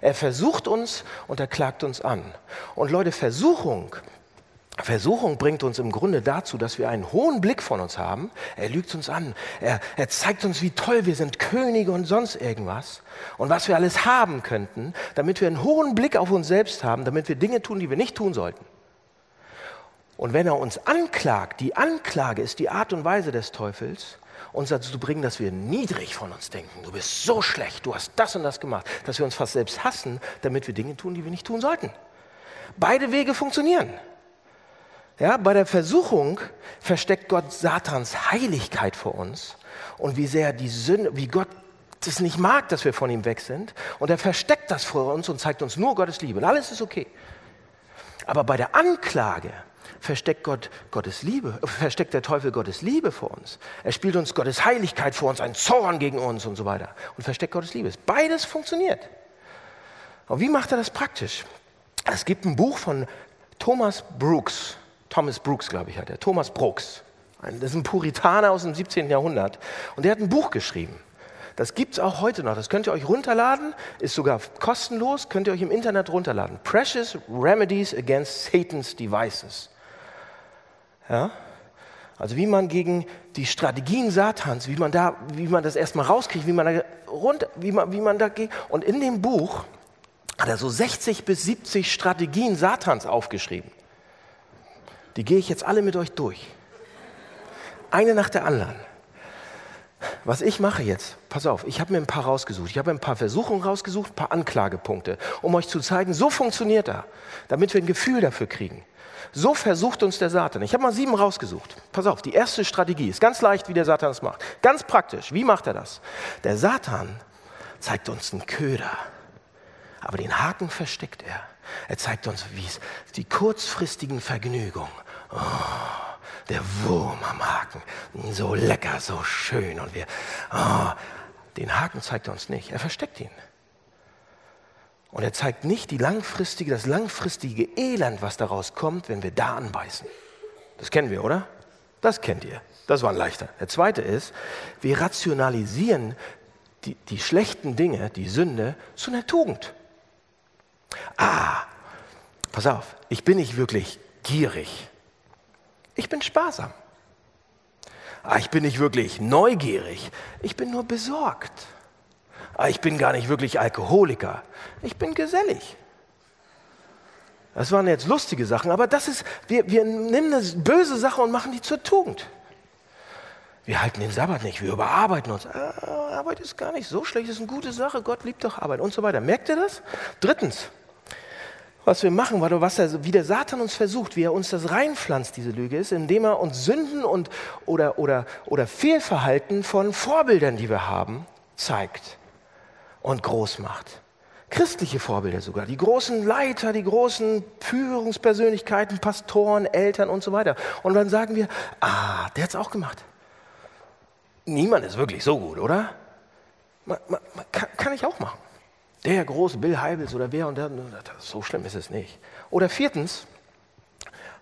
Er versucht uns und er klagt uns an. Und Leute, Versuchung, Versuchung bringt uns im Grunde dazu, dass wir einen hohen Blick von uns haben. Er lügt uns an. Er, er, zeigt uns, wie toll wir sind, Könige und sonst irgendwas. Und was wir alles haben könnten, damit wir einen hohen Blick auf uns selbst haben, damit wir Dinge tun, die wir nicht tun sollten. Und wenn er uns anklagt, die Anklage ist die Art und Weise des Teufels, uns dazu bringen, dass wir niedrig von uns denken. Du bist so schlecht, du hast das und das gemacht, dass wir uns fast selbst hassen, damit wir Dinge tun, die wir nicht tun sollten. Beide Wege funktionieren. Ja, bei der Versuchung versteckt Gott Satans Heiligkeit vor uns und wie sehr die Sünde, wie Gott es nicht mag, dass wir von ihm weg sind. Und er versteckt das vor uns und zeigt uns nur Gottes Liebe. Und alles ist okay. Aber bei der Anklage versteckt Gott Gottes Liebe, versteckt der Teufel Gottes Liebe vor uns. Er spielt uns Gottes Heiligkeit vor uns, einen Zorn gegen uns und so weiter und versteckt Gottes Liebe. Beides funktioniert. Und wie macht er das praktisch? Es gibt ein Buch von Thomas Brooks, Thomas Brooks, glaube ich, hat er, Thomas Brooks. Das ist ein Puritaner aus dem 17. Jahrhundert. Und der hat ein Buch geschrieben. Das gibt es auch heute noch. Das könnt ihr euch runterladen, ist sogar kostenlos, könnt ihr euch im Internet runterladen. Precious Remedies Against Satan's Devices. Ja? Also wie man gegen die Strategien Satans, wie man, da, wie man das erstmal rauskriegt, wie man da runter, wie man, wie man da geht. Und in dem Buch hat er so 60 bis 70 Strategien Satans aufgeschrieben. Die gehe ich jetzt alle mit euch durch. Eine nach der anderen. Was ich mache jetzt, pass auf, ich habe mir ein paar rausgesucht. Ich habe ein paar Versuchungen rausgesucht, ein paar Anklagepunkte, um euch zu zeigen, so funktioniert er, damit wir ein Gefühl dafür kriegen. So versucht uns der Satan. Ich habe mal sieben rausgesucht. Pass auf, die erste Strategie ist ganz leicht, wie der Satan es macht. Ganz praktisch. Wie macht er das? Der Satan zeigt uns einen Köder, aber den Haken versteckt er. Er zeigt uns, wie es die kurzfristigen Vergnügungen. Oh der Wurm am Haken. So lecker, so schön. Und wir, oh, den Haken zeigt er uns nicht. Er versteckt ihn. Und er zeigt nicht die langfristige, das langfristige Elend, was daraus kommt, wenn wir da anbeißen. Das kennen wir, oder? Das kennt ihr. Das war ein leichter. Der zweite ist, wir rationalisieren die, die schlechten Dinge, die Sünde, zu einer Tugend. Ah, pass auf, ich bin nicht wirklich gierig. Ich bin sparsam. Ah, ich bin nicht wirklich neugierig. Ich bin nur besorgt. Ah, ich bin gar nicht wirklich Alkoholiker. Ich bin gesellig. Das waren jetzt lustige Sachen, aber das ist, wir, wir nehmen eine böse Sache und machen die zur Tugend. Wir halten den Sabbat nicht, wir überarbeiten uns. Ah, Arbeit ist gar nicht so schlecht, ist eine gute Sache, Gott liebt doch Arbeit und so weiter. Merkt ihr das? Drittens, was wir machen, was er, wie der Satan uns versucht, wie er uns das reinpflanzt, diese Lüge ist, indem er uns Sünden und, oder, oder, oder Fehlverhalten von Vorbildern, die wir haben, zeigt und groß macht. Christliche Vorbilder sogar, die großen Leiter, die großen Führungspersönlichkeiten, Pastoren, Eltern und so weiter. Und dann sagen wir, ah, der hat es auch gemacht. Niemand ist wirklich so gut, oder? Man, man, man kann, kann ich auch machen. Der große Bill Heibels oder wer und der, so schlimm ist es nicht. Oder viertens,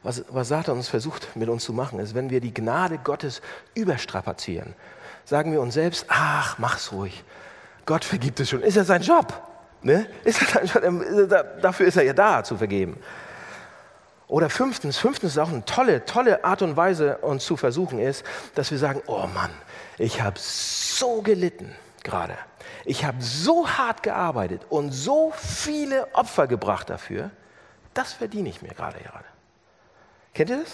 was, was Satan uns versucht mit uns zu machen, ist, wenn wir die Gnade Gottes überstrapazieren, sagen wir uns selbst, ach, mach's ruhig. Gott vergibt es schon. Ist ja sein Job. Ne? Ist er sein Job? Dafür ist er ja da, zu vergeben. Oder fünftens, fünftens ist auch eine tolle, tolle Art und Weise, uns zu versuchen, ist, dass wir sagen, oh Mann, ich habe so gelitten gerade. Ich habe so hart gearbeitet und so viele Opfer gebracht dafür, das verdiene ich mir gerade gerade. Kennt ihr das?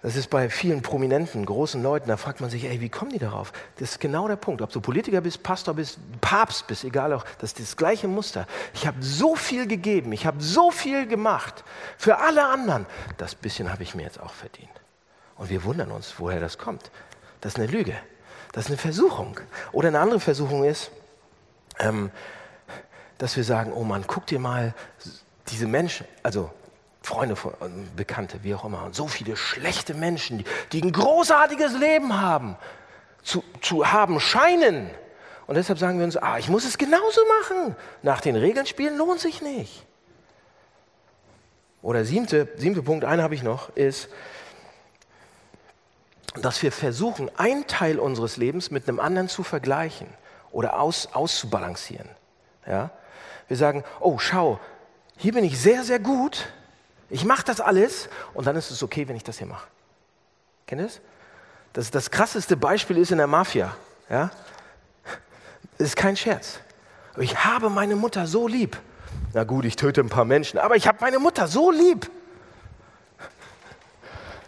Das ist bei vielen prominenten, großen Leuten, da fragt man sich, ey, wie kommen die darauf? Das ist genau der Punkt. Ob du Politiker bist, Pastor bist, Papst bist, egal auch, das ist das gleiche Muster. Ich habe so viel gegeben, ich habe so viel gemacht für alle anderen. Das bisschen habe ich mir jetzt auch verdient. Und wir wundern uns, woher das kommt. Das ist eine Lüge. Das ist eine Versuchung. Oder eine andere Versuchung ist, ähm, dass wir sagen, oh Mann, guck dir mal diese Menschen, also Freunde, Bekannte, wie auch immer, und so viele schlechte Menschen, die, die ein großartiges Leben haben, zu, zu haben scheinen. Und deshalb sagen wir uns, ah, ich muss es genauso machen. Nach den Regeln spielen lohnt sich nicht. Oder siebte, siebte Punkt, einen habe ich noch, ist, dass wir versuchen, einen Teil unseres Lebens mit einem anderen zu vergleichen oder aus, auszubalancieren. Ja? Wir sagen, oh, schau, hier bin ich sehr, sehr gut, ich mache das alles und dann ist es okay, wenn ich das hier mache. Kennt ihr das? Das, das krasseste Beispiel ist in der Mafia. Ja? Das ist kein Scherz. Ich habe meine Mutter so lieb. Na gut, ich töte ein paar Menschen, aber ich habe meine Mutter so lieb.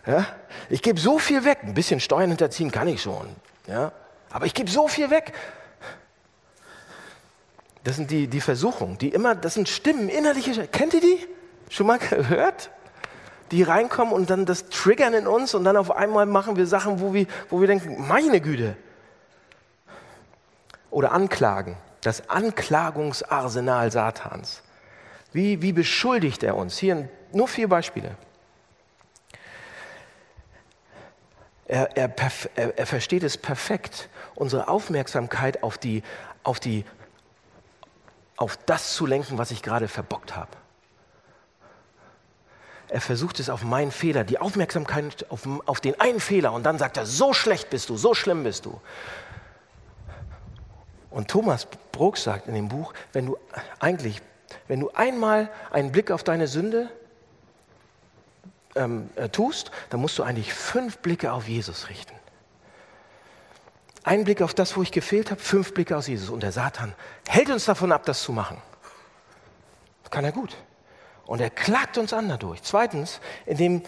Ja? Ich gebe so viel weg. Ein bisschen Steuern hinterziehen kann ich schon. Ja? Aber ich gebe so viel weg. Das sind die, die Versuchungen, die immer, das sind Stimmen, innerliche. Kennt ihr die? Schon mal <laughs> gehört? Die reinkommen und dann das triggern in uns und dann auf einmal machen wir Sachen, wo wir, wo wir denken, meine Güte. Oder Anklagen, das Anklagungsarsenal Satans. Wie, wie beschuldigt er uns? Hier nur vier Beispiele. Er, er, er, er versteht es perfekt, unsere Aufmerksamkeit auf, die, auf, die, auf das zu lenken, was ich gerade verbockt habe. er versucht es auf meinen Fehler, die Aufmerksamkeit auf, auf den einen Fehler und dann sagt er, so schlecht bist du, so schlimm bist du. Und Thomas Brooks sagt in dem Buch, wenn du eigentlich, wenn du einmal einen Blick auf deine Sünde ähm, äh, tust, dann musst du eigentlich fünf Blicke auf Jesus richten. Ein Blick auf das, wo ich gefehlt habe, fünf Blicke auf Jesus. Und der Satan hält uns davon ab, das zu machen. Das kann er gut. Und er klagt uns an dadurch. Zweitens, indem,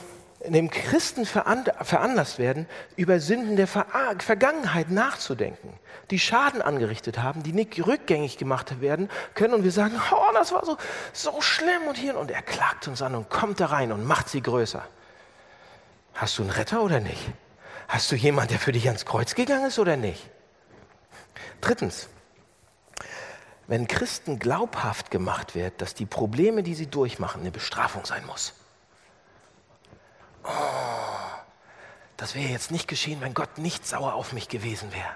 indem Christen veranlasst werden, über Sünden der Vergangenheit nachzudenken, die Schaden angerichtet haben, die nicht rückgängig gemacht werden können. Und wir sagen, <laughs> oh, das war so, so schlimm und hier. Und er klagt uns an und kommt da rein und macht sie größer. Hast du einen Retter oder nicht? Hast du jemanden, der für dich ans Kreuz gegangen ist oder nicht? Drittens, wenn Christen glaubhaft gemacht wird, dass die Probleme, die sie durchmachen, eine Bestrafung sein muss. Oh, das wäre jetzt nicht geschehen, wenn Gott nicht sauer auf mich gewesen wäre.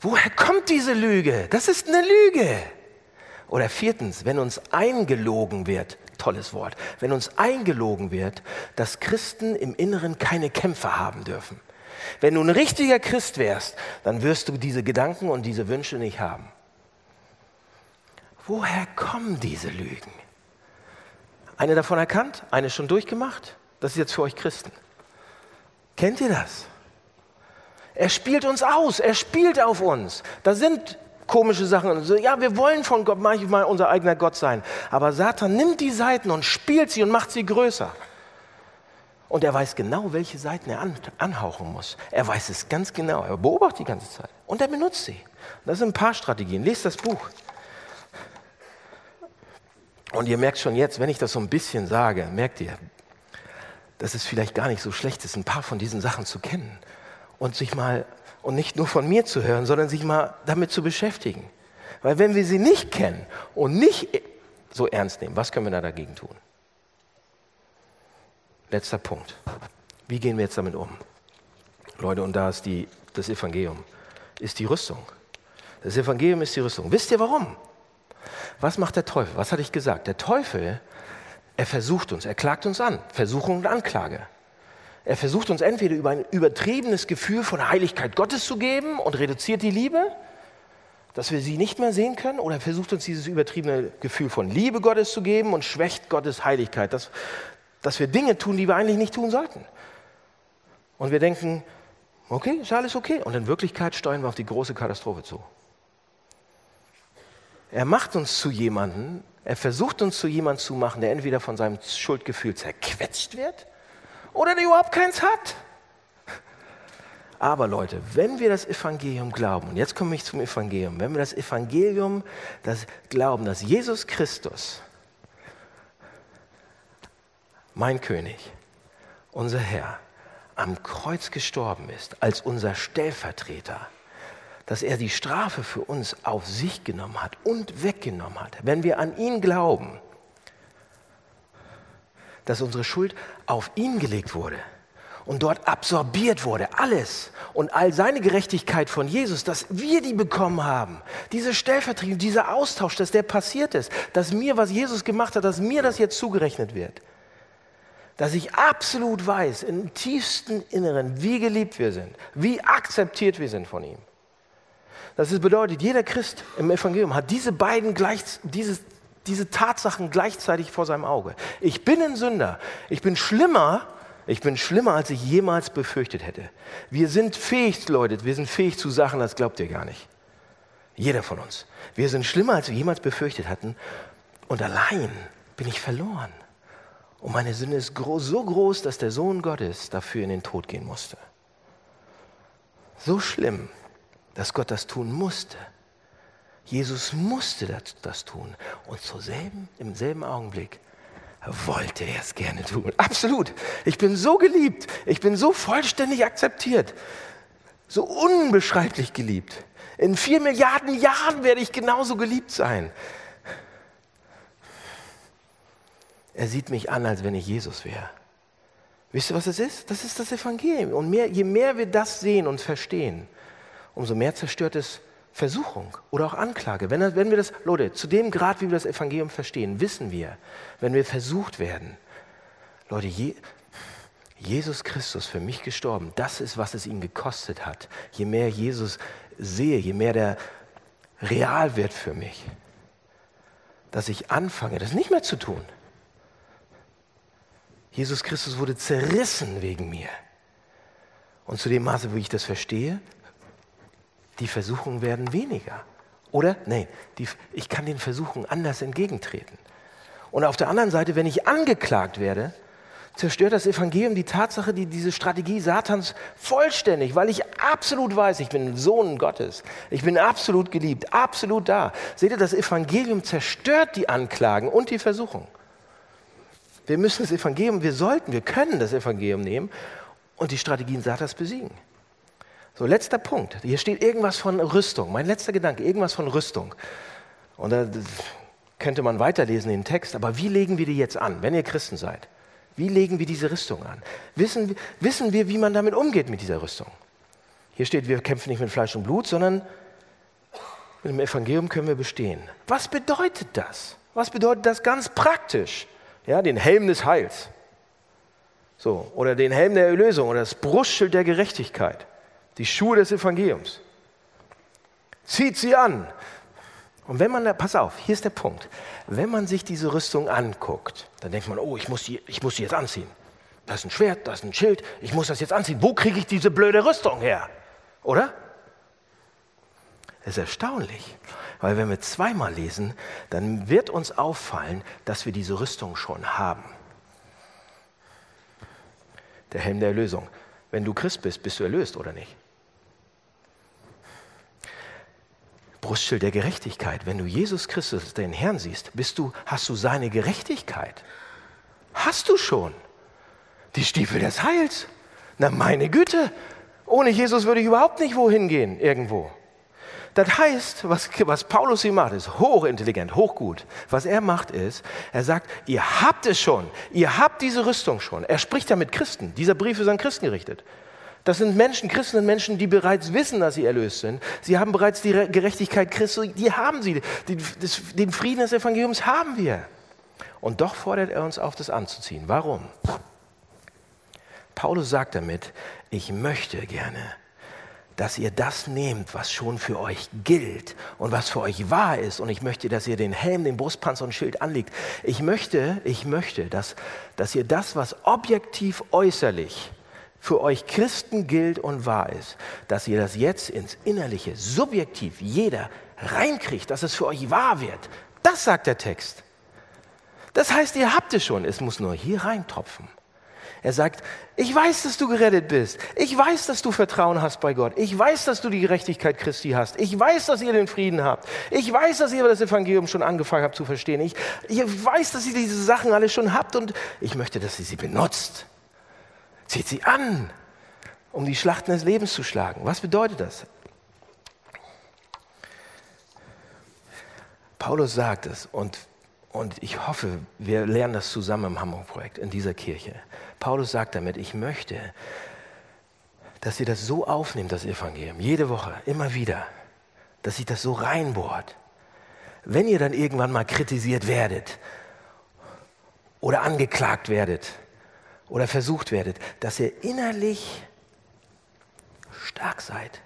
Woher kommt diese Lüge? Das ist eine Lüge. Oder viertens, wenn uns eingelogen wird, tolles Wort, wenn uns eingelogen wird, dass Christen im Inneren keine Kämpfe haben dürfen. Wenn du ein richtiger Christ wärst, dann wirst du diese Gedanken und diese Wünsche nicht haben. Woher kommen diese Lügen? Eine davon erkannt, eine schon durchgemacht? Das ist jetzt für euch Christen. Kennt ihr das? Er spielt uns aus, er spielt auf uns. Da sind komische Sachen. ja, wir wollen von Gott manchmal unser eigener Gott sein. Aber Satan nimmt die Seiten und spielt sie und macht sie größer. Und er weiß genau, welche Seiten er an, anhauchen muss. Er weiß es ganz genau. Er beobachtet die ganze Zeit. Und er benutzt sie. Das sind ein paar Strategien. Lest das Buch. Und ihr merkt schon jetzt, wenn ich das so ein bisschen sage, merkt ihr, dass es vielleicht gar nicht so schlecht ist, ein paar von diesen Sachen zu kennen und sich mal und nicht nur von mir zu hören, sondern sich mal damit zu beschäftigen. Weil wenn wir sie nicht kennen und nicht so ernst nehmen, was können wir da dagegen tun? Letzter Punkt. Wie gehen wir jetzt damit um? Leute, und da ist die, das Evangelium, ist die Rüstung. Das Evangelium ist die Rüstung. Wisst ihr warum? Was macht der Teufel? Was hatte ich gesagt? Der Teufel, er versucht uns, er klagt uns an. Versuchung und Anklage. Er versucht uns entweder über ein übertriebenes Gefühl von Heiligkeit Gottes zu geben und reduziert die Liebe, dass wir sie nicht mehr sehen können, oder er versucht uns dieses übertriebene Gefühl von Liebe Gottes zu geben und schwächt Gottes Heiligkeit, dass, dass wir Dinge tun, die wir eigentlich nicht tun sollten. Und wir denken, okay, ist alles okay. Und in Wirklichkeit steuern wir auf die große Katastrophe zu. Er macht uns zu jemandem, er versucht uns zu jemandem zu machen, der entweder von seinem Schuldgefühl zerquetscht wird oder der überhaupt keins hat. Aber Leute, wenn wir das Evangelium glauben, und jetzt komme ich zum Evangelium, wenn wir das Evangelium das glauben, dass Jesus Christus, mein König, unser Herr, am Kreuz gestorben ist als unser Stellvertreter, dass er die Strafe für uns auf sich genommen hat und weggenommen hat, wenn wir an ihn glauben, dass unsere Schuld auf ihn gelegt wurde und dort absorbiert wurde, alles und all seine Gerechtigkeit von Jesus, dass wir die bekommen haben, diese Stellvertretung, dieser Austausch, dass der passiert ist, dass mir, was Jesus gemacht hat, dass mir das jetzt zugerechnet wird. Dass ich absolut weiß, im tiefsten Inneren, wie geliebt wir sind, wie akzeptiert wir sind von ihm. Das bedeutet, jeder Christ im Evangelium hat diese beiden gleich, dieses, diese Tatsachen gleichzeitig vor seinem Auge. Ich bin ein Sünder. Ich bin schlimmer, ich bin schlimmer, als ich jemals befürchtet hätte. Wir sind fähig, Leute, wir sind fähig zu Sachen, das glaubt ihr gar nicht. Jeder von uns. Wir sind schlimmer, als wir jemals befürchtet hatten. Und allein bin ich verloren. Und meine Sünde ist so groß, dass der Sohn Gottes dafür in den Tod gehen musste. So schlimm, dass Gott das tun musste. Jesus musste das, das tun. Und zur selben, im selben Augenblick wollte er es gerne tun. Absolut. Ich bin so geliebt. Ich bin so vollständig akzeptiert. So unbeschreiblich geliebt. In vier Milliarden Jahren werde ich genauso geliebt sein. Er sieht mich an, als wenn ich Jesus wäre. Wisst ihr, was es ist? Das ist das Evangelium. Und mehr, je mehr wir das sehen und verstehen, umso mehr zerstört es Versuchung oder auch Anklage. Wenn, wenn wir das, Leute, zu dem Grad, wie wir das Evangelium verstehen, wissen wir, wenn wir versucht werden, Leute, je, Jesus Christus für mich gestorben, das ist, was es ihm gekostet hat. Je mehr Jesus sehe, je mehr der real wird für mich, dass ich anfange, das nicht mehr zu tun. Jesus Christus wurde zerrissen wegen mir. Und zu dem Maße, wo ich das verstehe, die Versuchungen werden weniger. Oder? Nein, ich kann den Versuchungen anders entgegentreten. Und auf der anderen Seite, wenn ich angeklagt werde, zerstört das Evangelium die Tatsache, die, diese Strategie Satans vollständig, weil ich absolut weiß, ich bin Sohn Gottes. Ich bin absolut geliebt, absolut da. Seht ihr, das Evangelium zerstört die Anklagen und die Versuchung. Wir müssen das Evangelium, wir sollten, wir können das Evangelium nehmen und die Strategien Satans besiegen. So, letzter Punkt. Hier steht irgendwas von Rüstung. Mein letzter Gedanke, irgendwas von Rüstung. Und da könnte man weiterlesen den Text, aber wie legen wir die jetzt an, wenn ihr Christen seid? Wie legen wir diese Rüstung an? Wissen, wissen wir, wie man damit umgeht mit dieser Rüstung? Hier steht, wir kämpfen nicht mit Fleisch und Blut, sondern mit dem Evangelium können wir bestehen. Was bedeutet das? Was bedeutet das ganz praktisch? Ja, den Helm des Heils. So, oder den Helm der Erlösung oder das Brustschild der Gerechtigkeit die Schuhe des Evangeliums. Zieht sie an. Und wenn man, pass auf, hier ist der Punkt. Wenn man sich diese Rüstung anguckt, dann denkt man, oh, ich muss die, ich muss die jetzt anziehen. Da ist ein Schwert, da ist ein Schild, ich muss das jetzt anziehen. Wo kriege ich diese blöde Rüstung her? Oder? Das ist erstaunlich, weil wenn wir zweimal lesen, dann wird uns auffallen, dass wir diese Rüstung schon haben. Der Helm der Erlösung. Wenn du Christ bist, bist du erlöst oder nicht? Brustschild der Gerechtigkeit. Wenn du Jesus Christus, den Herrn siehst, bist du, hast du seine Gerechtigkeit. Hast du schon. Die Stiefel des Heils. Na meine Güte, ohne Jesus würde ich überhaupt nicht wohin gehen, irgendwo. Das heißt, was, was Paulus hier macht, ist hochintelligent, hochgut. Was er macht ist, er sagt, ihr habt es schon, ihr habt diese Rüstung schon. Er spricht ja mit Christen. Dieser Brief ist an Christen gerichtet. Das sind Menschen, Christen sind Menschen, die bereits wissen, dass sie erlöst sind. Sie haben bereits die Gerechtigkeit Christi, die haben sie. Den Frieden des Evangeliums haben wir. Und doch fordert er uns auf, das anzuziehen. Warum? Paulus sagt damit, ich möchte gerne, dass ihr das nehmt, was schon für euch gilt und was für euch wahr ist. Und ich möchte, dass ihr den Helm, den Brustpanzer und Schild anlegt. Ich möchte, ich möchte, dass, dass ihr das, was objektiv äußerlich für euch Christen gilt und wahr ist, dass ihr das jetzt ins Innerliche, subjektiv, jeder reinkriegt, dass es für euch wahr wird. Das sagt der Text. Das heißt, ihr habt es schon, es muss nur hier reintropfen. Er sagt, ich weiß, dass du gerettet bist. Ich weiß, dass du Vertrauen hast bei Gott. Ich weiß, dass du die Gerechtigkeit Christi hast. Ich weiß, dass ihr den Frieden habt. Ich weiß, dass ihr das Evangelium schon angefangen habt zu verstehen. Ich, ich weiß, dass ihr diese Sachen alle schon habt und ich möchte, dass ihr sie benutzt. Zieht sie an, um die Schlachten des Lebens zu schlagen. Was bedeutet das? Paulus sagt es und, und ich hoffe, wir lernen das zusammen im Hamburg-Projekt, in dieser Kirche. Paulus sagt damit, ich möchte, dass ihr das so aufnehmt, das Evangelium, jede Woche, immer wieder, dass sich das so reinbohrt. Wenn ihr dann irgendwann mal kritisiert werdet oder angeklagt werdet, oder versucht werdet, dass ihr innerlich stark seid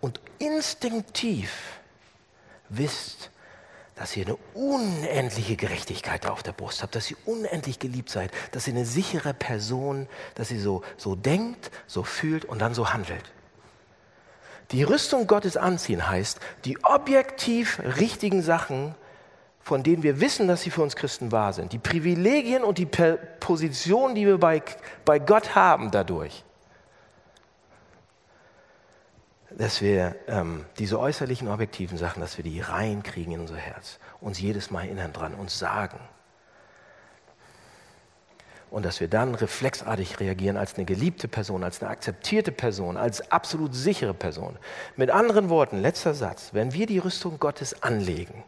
und instinktiv wisst, dass ihr eine unendliche Gerechtigkeit auf der Brust habt, dass ihr unendlich geliebt seid, dass ihr eine sichere Person, dass ihr so, so denkt, so fühlt und dann so handelt. Die Rüstung Gottes anziehen heißt, die objektiv richtigen Sachen von denen wir wissen, dass sie für uns Christen wahr sind, die Privilegien und die Position, die wir bei, bei Gott haben dadurch, dass wir ähm, diese äußerlichen, objektiven Sachen, dass wir die reinkriegen in unser Herz, uns jedes Mal erinnern dran, uns sagen. Und dass wir dann reflexartig reagieren als eine geliebte Person, als eine akzeptierte Person, als absolut sichere Person. Mit anderen Worten, letzter Satz, wenn wir die Rüstung Gottes anlegen,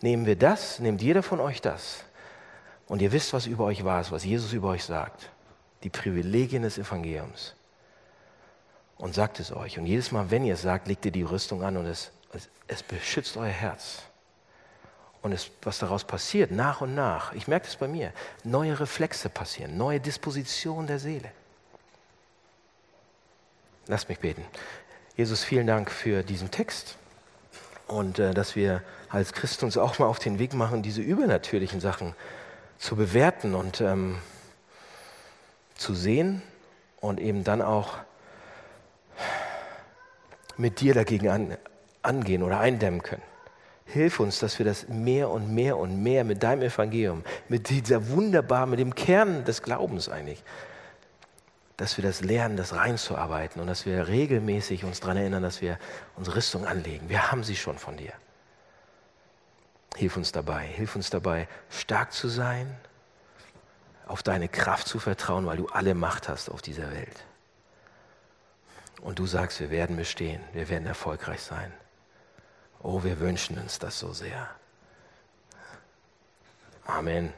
nehmen wir das, nehmt jeder von euch das. Und ihr wisst, was über euch war, was Jesus über euch sagt. Die Privilegien des Evangeliums. und sagt es euch. Und jedes Mal, wenn ihr es sagt, legt ihr die Rüstung an und es, es, es beschützt euer Herz. Und es, was daraus passiert, nach und nach, ich merke es bei mir, neue Reflexe passieren, neue Disposition der Seele. Lasst mich beten. Jesus, vielen Dank für diesen Text und äh, dass wir als Christen uns auch mal auf den Weg machen, diese übernatürlichen Sachen zu bewerten und ähm, zu sehen und eben dann auch mit dir dagegen an, angehen oder eindämmen können. Hilf uns, dass wir das mehr und mehr und mehr mit deinem Evangelium, mit dieser wunderbaren, mit dem Kern des Glaubens eigentlich, dass wir das lernen, das reinzuarbeiten und dass wir regelmäßig uns daran erinnern, dass wir unsere Rüstung anlegen. Wir haben sie schon von dir. Hilf uns dabei, hilf uns dabei, stark zu sein, auf deine Kraft zu vertrauen, weil du alle Macht hast auf dieser Welt. Und du sagst, wir werden bestehen, wir werden erfolgreich sein. Oh, wir wünschen uns das so sehr. Amen.